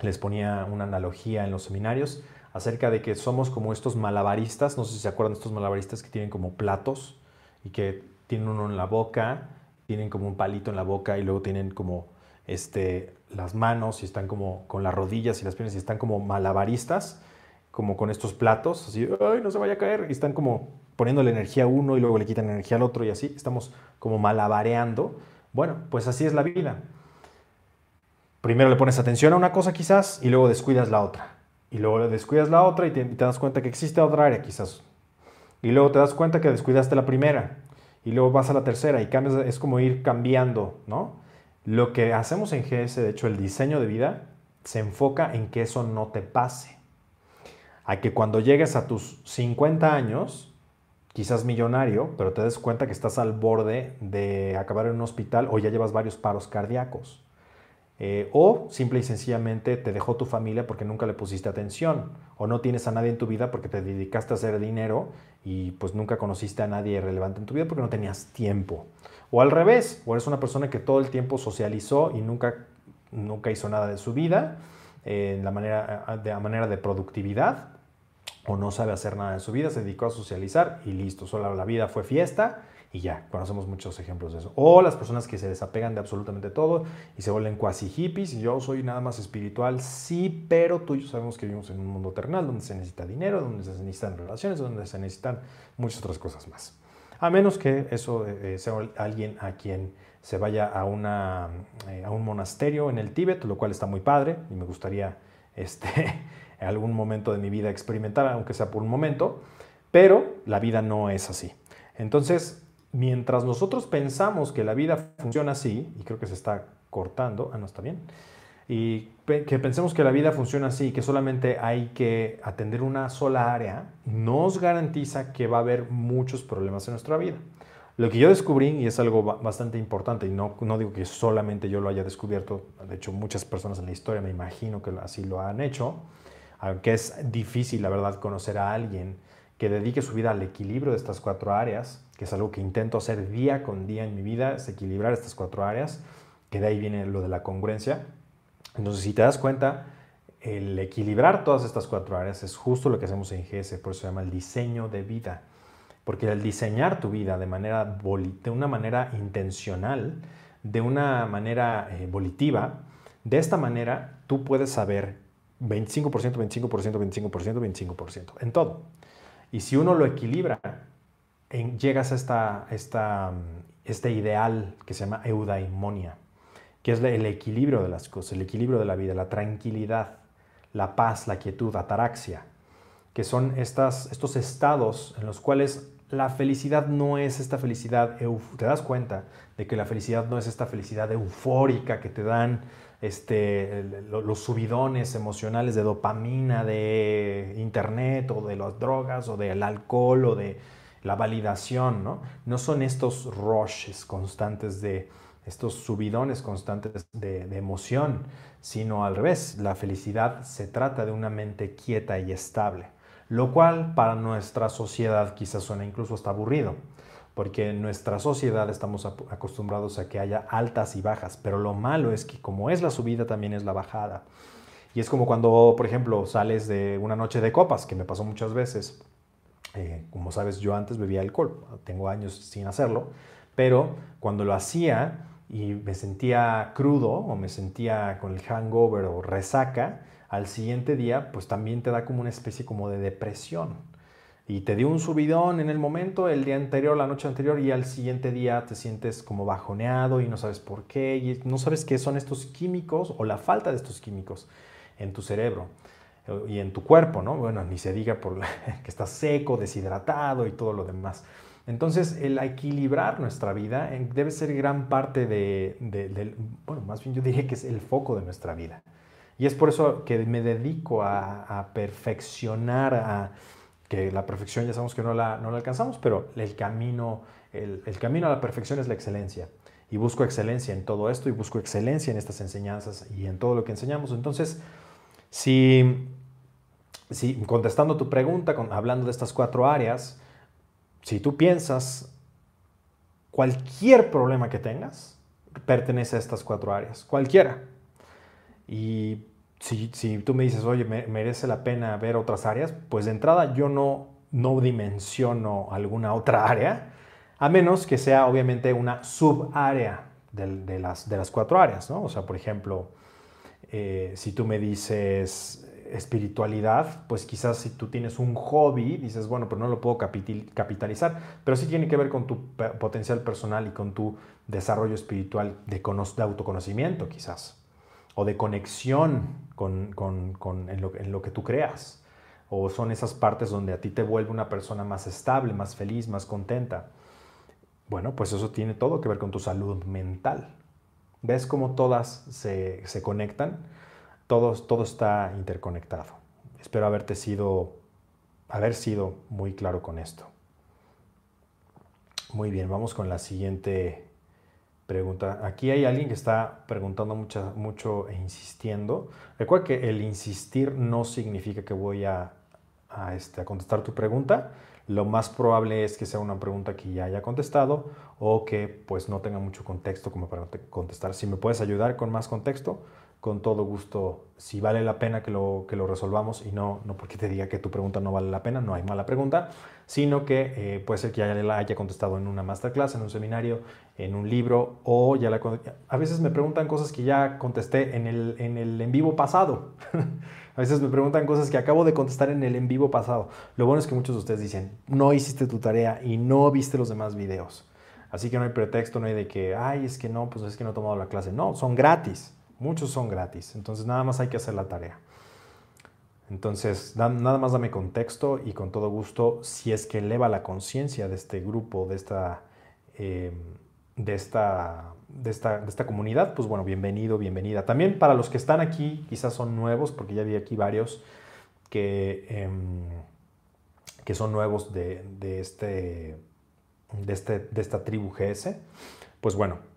Les ponía una analogía en los seminarios acerca de que somos como estos malabaristas, no sé si se acuerdan estos malabaristas que tienen como platos y que tienen uno en la boca, tienen como un palito en la boca y luego tienen como este, las manos y están como con las rodillas y las piernas y están como malabaristas, como con estos platos, así, ay, no se vaya a caer, y están como poniendo la energía a uno y luego le quitan energía al otro y así, estamos como malabareando. Bueno, pues así es la vida. Primero le pones atención a una cosa quizás y luego descuidas la otra. Y luego descuidas la otra y te, te das cuenta que existe otra área quizás. Y luego te das cuenta que descuidaste la primera. Y luego vas a la tercera y cambias, es como ir cambiando, ¿no? Lo que hacemos en GS, de hecho, el diseño de vida, se enfoca en que eso no te pase. A que cuando llegues a tus 50 años, quizás millonario, pero te des cuenta que estás al borde de acabar en un hospital o ya llevas varios paros cardíacos. Eh, o simple y sencillamente te dejó tu familia porque nunca le pusiste atención. O no tienes a nadie en tu vida porque te dedicaste a hacer dinero y pues nunca conociste a nadie relevante en tu vida porque no tenías tiempo. O al revés, o eres una persona que todo el tiempo socializó y nunca, nunca hizo nada de su vida eh, en la manera, de, manera de productividad. O no sabe hacer nada de su vida, se dedicó a socializar y listo. Solo la vida fue fiesta y ya, conocemos muchos ejemplos de eso. O las personas que se desapegan de absolutamente todo y se vuelven cuasi hippies. Y yo soy nada más espiritual, sí, pero tú y yo sabemos que vivimos en un mundo terrenal donde se necesita dinero, donde se necesitan relaciones, donde se necesitan muchas otras cosas más. A menos que eso eh, sea alguien a quien se vaya a, una, eh, a un monasterio en el Tíbet, lo cual está muy padre y me gustaría este, en algún momento de mi vida experimentar, aunque sea por un momento, pero la vida no es así. Entonces, mientras nosotros pensamos que la vida funciona así, y creo que se está cortando, ah, no está bien, y que pensemos que la vida funciona así, que solamente hay que atender una sola área, nos garantiza que va a haber muchos problemas en nuestra vida. Lo que yo descubrí, y es algo bastante importante, y no, no digo que solamente yo lo haya descubierto, de hecho muchas personas en la historia me imagino que así lo han hecho, aunque es difícil, la verdad, conocer a alguien que dedique su vida al equilibrio de estas cuatro áreas, que es algo que intento hacer día con día en mi vida, es equilibrar estas cuatro áreas, que de ahí viene lo de la congruencia. Entonces, si te das cuenta, el equilibrar todas estas cuatro áreas es justo lo que hacemos en GS, por eso se llama el diseño de vida. Porque al diseñar tu vida de, manera, de una manera intencional, de una manera eh, volitiva, de esta manera tú puedes saber 25%, 25%, 25%, 25%, en todo. Y si uno lo equilibra, llegas a esta, esta, este ideal que se llama eudaimonia, que es el equilibrio de las cosas, el equilibrio de la vida, la tranquilidad, la paz, la quietud, ataraxia, que son estas, estos estados en los cuales la felicidad no es esta felicidad, te das cuenta de que la felicidad no es esta felicidad eufórica que te dan este, los subidones emocionales de dopamina, de internet o de las drogas o del alcohol o de la validación, ¿no? No son estos rushes constantes de, estos subidones constantes de, emoción, sino al revés, la felicidad se trata de una mente quieta y estable, lo cual para nuestra sociedad quizás suena incluso hasta aburrido porque en nuestra sociedad estamos acostumbrados a que haya altas y bajas, pero lo malo es que como es la subida, también es la bajada. Y es como cuando, por ejemplo, sales de una noche de copas, que me pasó muchas veces. Eh, como sabes, yo antes bebía alcohol, tengo años sin hacerlo, pero cuando lo hacía y me sentía crudo o me sentía con el hangover o resaca, al siguiente día, pues también te da como una especie como de depresión. Y te dio un subidón en el momento, el día anterior, la noche anterior, y al siguiente día te sientes como bajoneado y no sabes por qué, y no sabes qué son estos químicos o la falta de estos químicos en tu cerebro y en tu cuerpo, ¿no? Bueno, ni se diga por que estás seco, deshidratado y todo lo demás. Entonces, el equilibrar nuestra vida debe ser gran parte de, del, bueno, más bien yo diría que es el foco de nuestra vida. Y es por eso que me dedico a, a perfeccionar, a que la perfección ya sabemos que no la, no la alcanzamos, pero el camino, el, el, camino a la perfección es la excelencia. Y busco excelencia en todo esto y busco excelencia en estas enseñanzas y en todo lo que enseñamos. Entonces, si, si contestando tu pregunta, hablando de estas cuatro áreas, si tú piensas cualquier problema que tengas, pertenece a estas cuatro áreas, cualquiera. Y si, tú me dices, oye, merece la pena ver otras áreas, pues de entrada yo no, no dimensiono alguna otra área, a menos que sea obviamente una subárea de, de, las, de las cuatro áreas, ¿no? O sea, por ejemplo, eh, si tú me dices espiritualidad, pues quizás si tú tienes un hobby, dices, bueno, pero no lo puedo capitalizar, pero sí tiene que ver con tu potencial personal y con tu desarrollo espiritual de, autoconocimiento, quizás. o de conexión con, en, lo, que tú creas. O son esas partes donde a ti te vuelve una persona más estable, más feliz, más contenta. Bueno, pues eso tiene todo que ver con tu salud mental. ¿Ves cómo todas se, se conectan? Todo, todo está interconectado. Espero haberte sido, haber sido muy claro con esto. Muy bien, vamos con la siguiente pregunta. Aquí hay alguien que está preguntando mucho, mucho e insistiendo. Recuerda que el insistir no significa que voy a, este, a contestar tu pregunta. Lo más probable es que sea una pregunta que ya haya contestado o que pues no tenga mucho contexto como para contestar. Si me puedes ayudar con más contexto, con todo gusto, si vale la pena que lo, que lo resolvamos y no, no porque te diga que tu pregunta no vale la pena, no hay mala pregunta, sino que eh, puede ser que ya la haya contestado en una masterclass, en un seminario, en un libro o ya la... A veces me preguntan cosas que ya contesté en el en, el en vivo pasado. A veces me preguntan cosas que acabo de contestar en el en vivo pasado. Lo bueno es que muchos de ustedes dicen, no hiciste tu tarea y no viste los demás videos. Así que no hay pretexto, no hay de que, ay, es que no, pues es que no he tomado la clase. No, son gratis. Muchos son gratis, entonces nada más hay que hacer la tarea. Entonces, nada más dame contexto y con todo gusto, si es que eleva la conciencia de este grupo, de esta, em, de, esta, de, esta, de esta comunidad, pues bueno, bienvenido, bienvenida. También para los que están aquí, quizás son nuevos, porque ya vi aquí varios que, em, que son nuevos de, de, este, de, este, de esta tribu GS, pues bueno,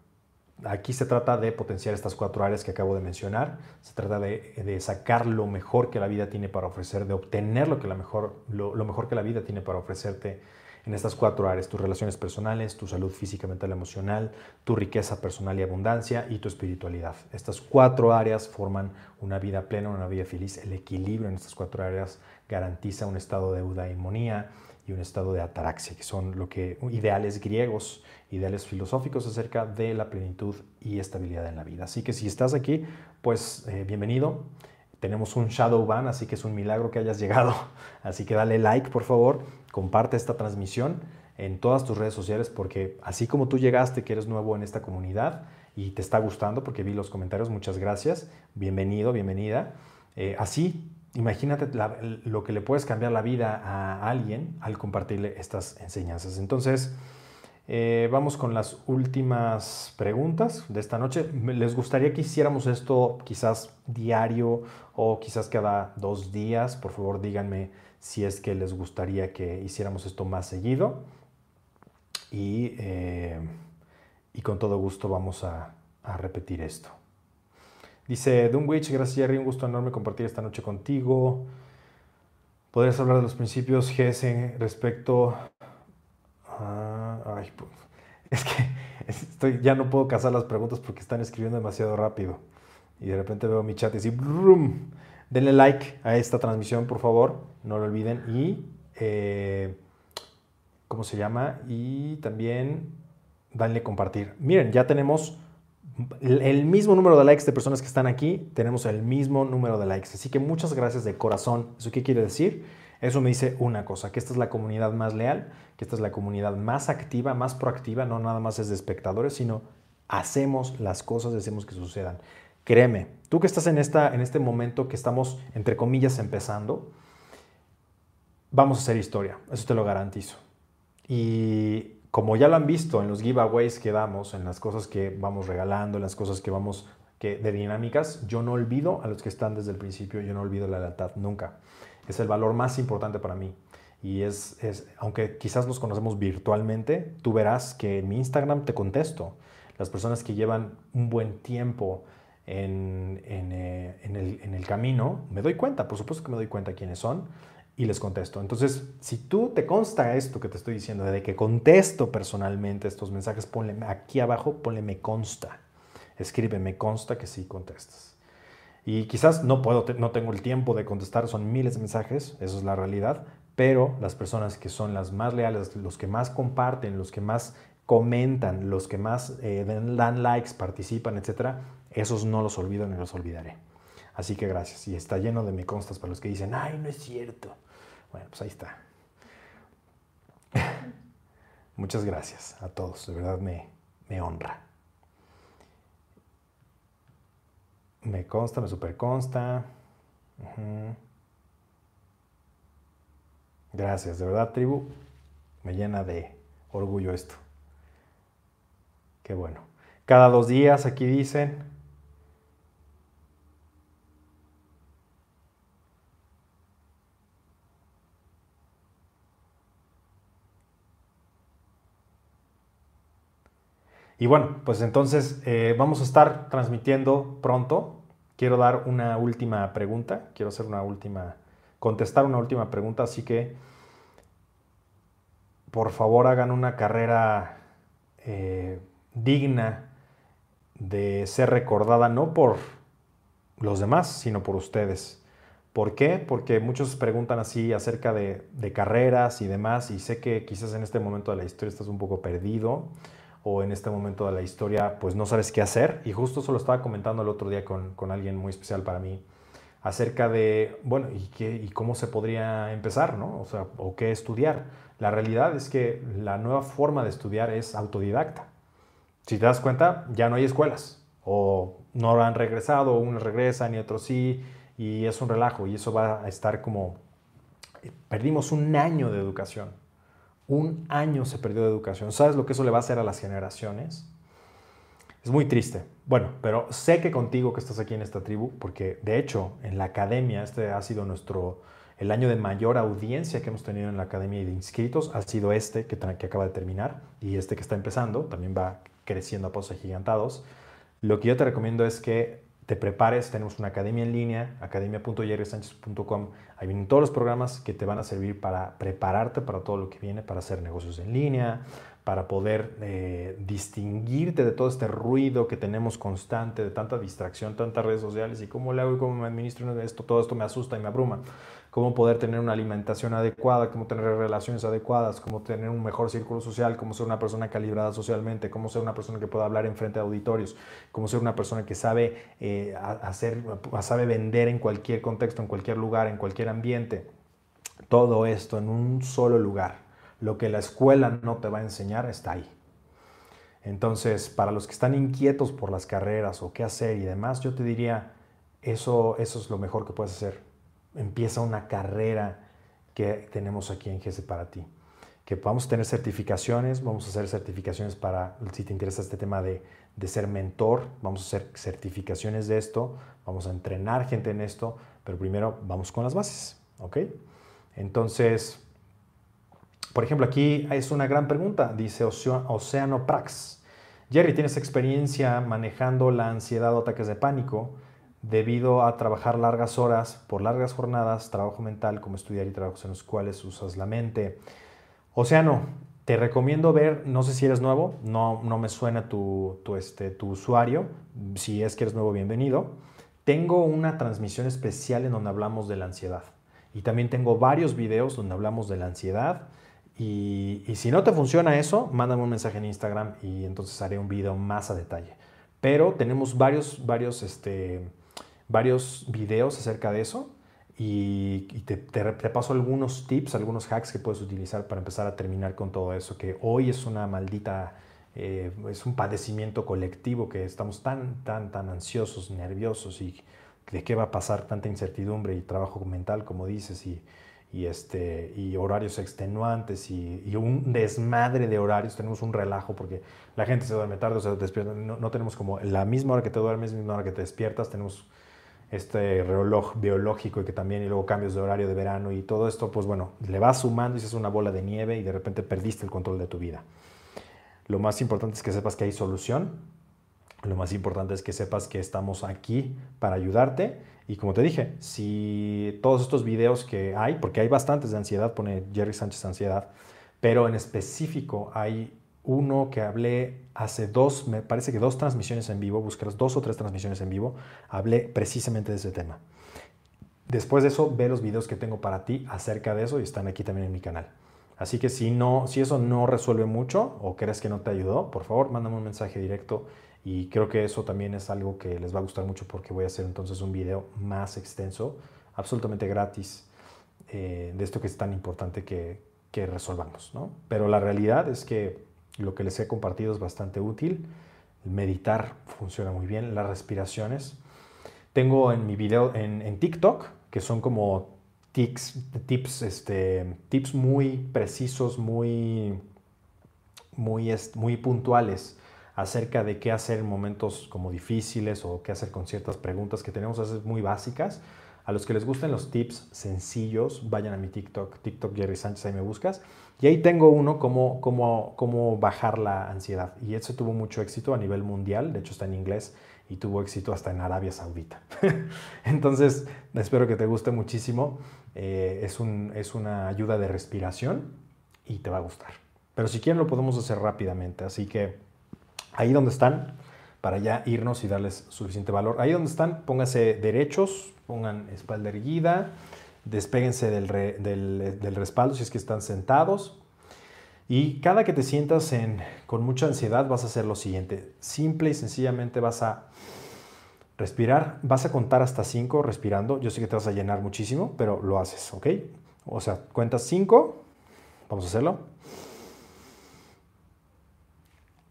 Aquí se trata de potenciar estas cuatro áreas que acabo de mencionar. Se trata de, sacar lo mejor que la vida tiene para ofrecer, de obtener lo, que la mejor, lo, mejor que la vida tiene para ofrecerte en estas cuatro áreas, tus relaciones personales, tu salud física, mental, emocional, tu riqueza personal y abundancia y tu espiritualidad. Estas cuatro áreas forman una vida plena, una vida feliz. El equilibrio en estas cuatro áreas garantiza un estado de eudaimonia y un estado de ataraxia, que son lo que ideales griegos ideales filosóficos acerca de la plenitud y estabilidad en la vida. Así que si estás aquí, pues eh, bienvenido. Tenemos un shadow ban, así que es un milagro que hayas llegado. Así que dale like, por favor, comparte esta transmisión en todas tus redes sociales porque así como tú llegaste, que eres nuevo en esta comunidad y te está gustando porque vi los comentarios, muchas gracias, bienvenido, bienvenida. Eh, así, imagínate lo que le puedes cambiar la vida a alguien al compartirle estas enseñanzas. Entonces, eh, vamos con las últimas preguntas de esta noche. ¿Les gustaría que hiciéramos esto quizás diario o quizás cada dos días? Por favor, díganme si es que les gustaría que hiciéramos esto más seguido. Y, eh, con todo gusto vamos a repetir esto. Dice Dunwich, gracias Jerry, un gusto enorme compartir esta noche contigo. ¿Podrías hablar de los principios GS respecto Ah, ay, pues, es que estoy, ya no puedo cazar las preguntas porque están escribiendo demasiado rápido. Y de repente veo mi chat y así, brum, denle like a esta transmisión, por favor, no lo olviden. Y, eh, ¿cómo se llama? Y también danle compartir. Miren, ya tenemos el mismo número de likes de personas que están aquí, tenemos el mismo número de likes. Así que muchas gracias de corazón. ¿Eso qué quiere decir? Eso me dice una cosa, que esta es la comunidad más leal, que esta es la comunidad más activa, más proactiva, no nada más es de espectadores, sino hacemos las cosas, hacemos que sucedan. Créeme, tú que estás en, esta, en este momento que estamos, entre comillas, empezando, vamos a hacer historia, eso te lo garantizo. Y como ya lo han visto en los giveaways que damos, en las cosas que vamos regalando, en las cosas que vamos que, de dinámicas, yo no olvido a los que están desde el principio, yo no olvido la lealtad, nunca es el valor más importante para mí. Y es, es, aunque quizás nos conocemos virtualmente, tú verás que en mi Instagram te contesto. Las personas que llevan un buen tiempo en, en, eh, en, el, en, el, camino, me doy cuenta, por supuesto que me doy cuenta quiénes son y les contesto. Entonces, si tú te consta esto que te estoy diciendo, de que contesto personalmente estos mensajes, ponle aquí abajo, ponle me consta. Escribe, me consta que sí contestas. Y quizás no puedo, no tengo el tiempo de contestar, son miles de mensajes, eso es la realidad, pero las personas que son las más leales, los que más comparten, los que más comentan, los que más eh, dan likes, participan, etcétera, esos no los olvido ni los olvidaré. Así que gracias. Y está lleno de me constas para los que dicen, ay, no es cierto. Bueno, pues ahí está. Muchas gracias a todos, de verdad me, me honra. Me consta, me super consta. Gracias, de verdad, tribu. Me llena de orgullo esto. Qué bueno. Cada dos días, aquí dicen. Y bueno, pues entonces eh, vamos a estar transmitiendo pronto. Quiero dar una última pregunta, quiero hacer una última, contestar una última pregunta, así que por favor hagan una carrera eh, digna de ser recordada no por los demás, sino por ustedes. ¿Por qué? Porque muchos preguntan así acerca de, de carreras y demás, y sé que quizás en este momento de la historia estás un poco perdido o en este momento de la historia pues no sabes qué hacer. Y justo eso lo estaba comentando el otro día con, con alguien muy especial para mí acerca de, bueno, ¿y, qué, y cómo se podría empezar, ¿no? O sea, o qué estudiar. La realidad es que la nueva forma de estudiar es autodidacta. Si te das cuenta, ya no hay escuelas. O no han regresado, unos regresan y otros sí, y es un relajo. Y eso va a estar como, perdimos un año de educación un año se perdió de educación. ¿Sabes lo que eso le va a hacer a las generaciones? Es muy triste. Bueno, pero sé que contigo que estás aquí en esta tribu, porque de hecho en la academia, este ha sido nuestro, el año de mayor audiencia que hemos tenido en la academia de inscritos, ha sido este que, que acaba de terminar y este que está empezando, también va creciendo a pasos agigantados. Lo que yo te recomiendo es que te prepares, tenemos una academia en línea, academia.yerresánchez.com. Ahí vienen todos los programas que te van a servir para prepararte para todo lo que viene, para hacer negocios en línea, para poder eh, distinguirte de todo este ruido que tenemos constante, de tanta distracción, tantas redes sociales y cómo le hago y cómo me administro esto, todo esto me asusta y me abruma cómo poder tener una alimentación adecuada, cómo tener relaciones adecuadas, cómo tener un mejor círculo social, cómo ser una persona calibrada socialmente, cómo ser una persona que pueda hablar en frente de auditorios, cómo ser una persona que sabe eh, hacer, sabe vender en cualquier contexto, en cualquier lugar, en cualquier ambiente. Todo esto en un solo lugar. Lo que la escuela no te va a enseñar está ahí. Entonces, para los que están inquietos por las carreras o qué hacer y demás, yo te diría, eso, eso es lo mejor que puedes hacer empieza una carrera que tenemos aquí en GESE para ti. Que vamos a tener certificaciones, vamos a hacer certificaciones para, si te interesa este tema de, de ser mentor, vamos a hacer certificaciones de esto, vamos a entrenar gente en esto, pero primero vamos con las bases, ¿ok? Entonces, por ejemplo, aquí es una gran pregunta, dice Oceano Prax. Jerry, ¿tienes experiencia manejando la ansiedad o ataques de pánico? Debido a trabajar largas horas, por largas jornadas, trabajo mental, como estudiar y trabajos en los cuales usas la mente. Océano, te recomiendo ver, no sé si eres nuevo, no, no me suena tu, tu, este, tu usuario, si es que eres nuevo, bienvenido. Tengo una transmisión especial en donde hablamos de la ansiedad y también tengo varios videos donde hablamos de la ansiedad. Y, y si no te funciona eso, mándame un mensaje en Instagram y entonces haré un video más a detalle. Pero tenemos varios, varios, este, varios videos acerca de eso y, te, paso algunos tips, algunos hacks que puedes utilizar para empezar a terminar con todo eso, que hoy es una maldita, eh, es un padecimiento colectivo, que estamos tan, tan, tan ansiosos, nerviosos y de qué va a pasar tanta incertidumbre y trabajo mental, como dices, y, y, este, y horarios extenuantes y, y, un desmadre de horarios. Tenemos un relajo porque la gente se duerme tarde o se despierta. No, no tenemos como la misma hora que te duermes, la misma hora que te despiertas. Tenemos este reloj biológico y que también y luego cambios de horario de verano y todo esto, pues bueno, le vas sumando y es una bola de nieve y de repente perdiste el control de tu vida. Lo más importante es que sepas que hay solución. Lo más importante es que sepas que estamos aquí para ayudarte. Y como te dije, si todos estos videos que hay, porque hay bastantes de ansiedad, pone Jerry Sánchez ansiedad, pero en específico hay uno que hablé hace dos, me parece que dos transmisiones en vivo, buscarás dos o tres transmisiones en vivo, hablé precisamente de ese tema. Después de eso, ve los videos que tengo para ti acerca de eso y están aquí también en mi canal. Así que si, no, si eso no resuelve mucho o crees que no te ayudó, por favor, mándame un mensaje directo y creo que eso también es algo que les va a gustar mucho porque voy a hacer entonces un video más extenso, absolutamente gratis, eh, de esto que es tan importante que, que resolvamos. ¿no? Pero la realidad es que lo que les he compartido es bastante útil. meditar funciona muy bien, las respiraciones. Tengo en mi video en, TikTok, que son como tips, este, tips muy precisos, muy, muy, muy puntuales acerca de qué hacer en momentos como difíciles o qué hacer con ciertas preguntas que tenemos a muy básicas. A los que les gusten los tips sencillos, vayan a mi TikTok, TikTok Jerry Sánchez, ahí me buscas. Y ahí tengo uno, cómo, cómo, cómo bajar la ansiedad. Y ese tuvo mucho éxito a nivel mundial, de hecho está en inglés y tuvo éxito hasta en Arabia Saudita. Entonces, espero que te guste muchísimo. Eh, es, un, es una ayuda de respiración y te va a gustar. Pero si quieren lo podemos hacer rápidamente. Así que ahí donde están, para ya irnos y darles suficiente valor. Ahí donde están, pónganse derechos, pongan espalda erguida, despéguense del, respaldo si es que están sentados. Y cada que te sientas en, con mucha ansiedad vas a hacer lo siguiente. Simple y sencillamente vas a respirar, vas a contar hasta 5 respirando. Yo sé que te vas a llenar muchísimo, pero lo haces, ¿ok? O sea, cuentas 5, vamos a hacerlo.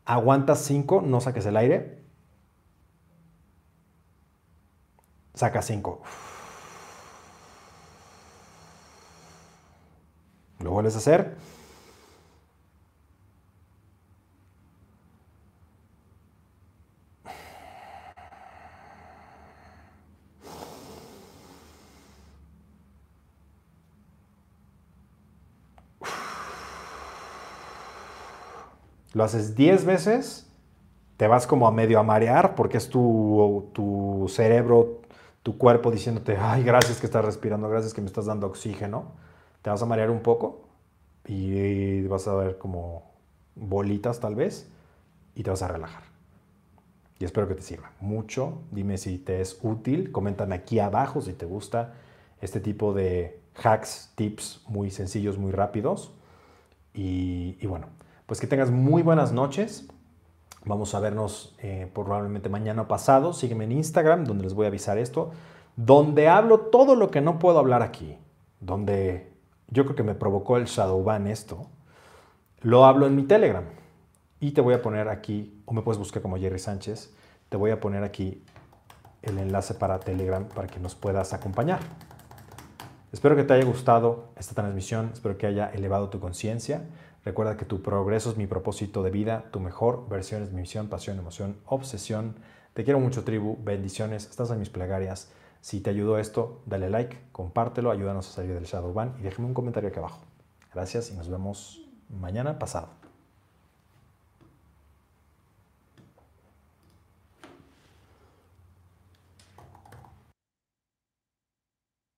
Aguantas 5, no saques el aire. Saca 5. Lo vuelves a hacer. Lo haces 10 veces, te vas como a medio a marear porque es tu, tu cerebro, tu cuerpo diciéndote, ay, gracias que estás respirando, gracias que me estás dando oxígeno. Te vas a marear un poco y vas a ver como bolitas tal vez y te vas a relajar. Y espero que te sirva mucho. Dime si te es útil. Coméntame aquí abajo si te gusta este tipo de hacks, tips muy sencillos, muy rápidos. Y, y bueno, pues que tengas muy buenas noches. Vamos a vernos eh, probablemente mañana pasado. Sígueme en Instagram, donde les voy a avisar esto. Donde hablo todo lo que no puedo hablar aquí. Donde yo creo que me provocó el shadow ban esto. Lo hablo en mi Telegram. Y te voy a poner aquí, o me puedes buscar como Jerry Sánchez. Te voy a poner aquí el enlace para Telegram para que nos puedas acompañar. Espero que te haya gustado esta transmisión. Espero que haya elevado tu conciencia. Recuerda que tu progreso es mi propósito de vida, tu mejor versión es mi misión, pasión, emoción, obsesión. Te quiero mucho, tribu. Bendiciones. Estás en mis plegarias. Si te ayudó esto, dale like, compártelo, ayúdanos a salir del Shadow Ban y déjame un comentario aquí abajo. Gracias y nos vemos mañana pasado.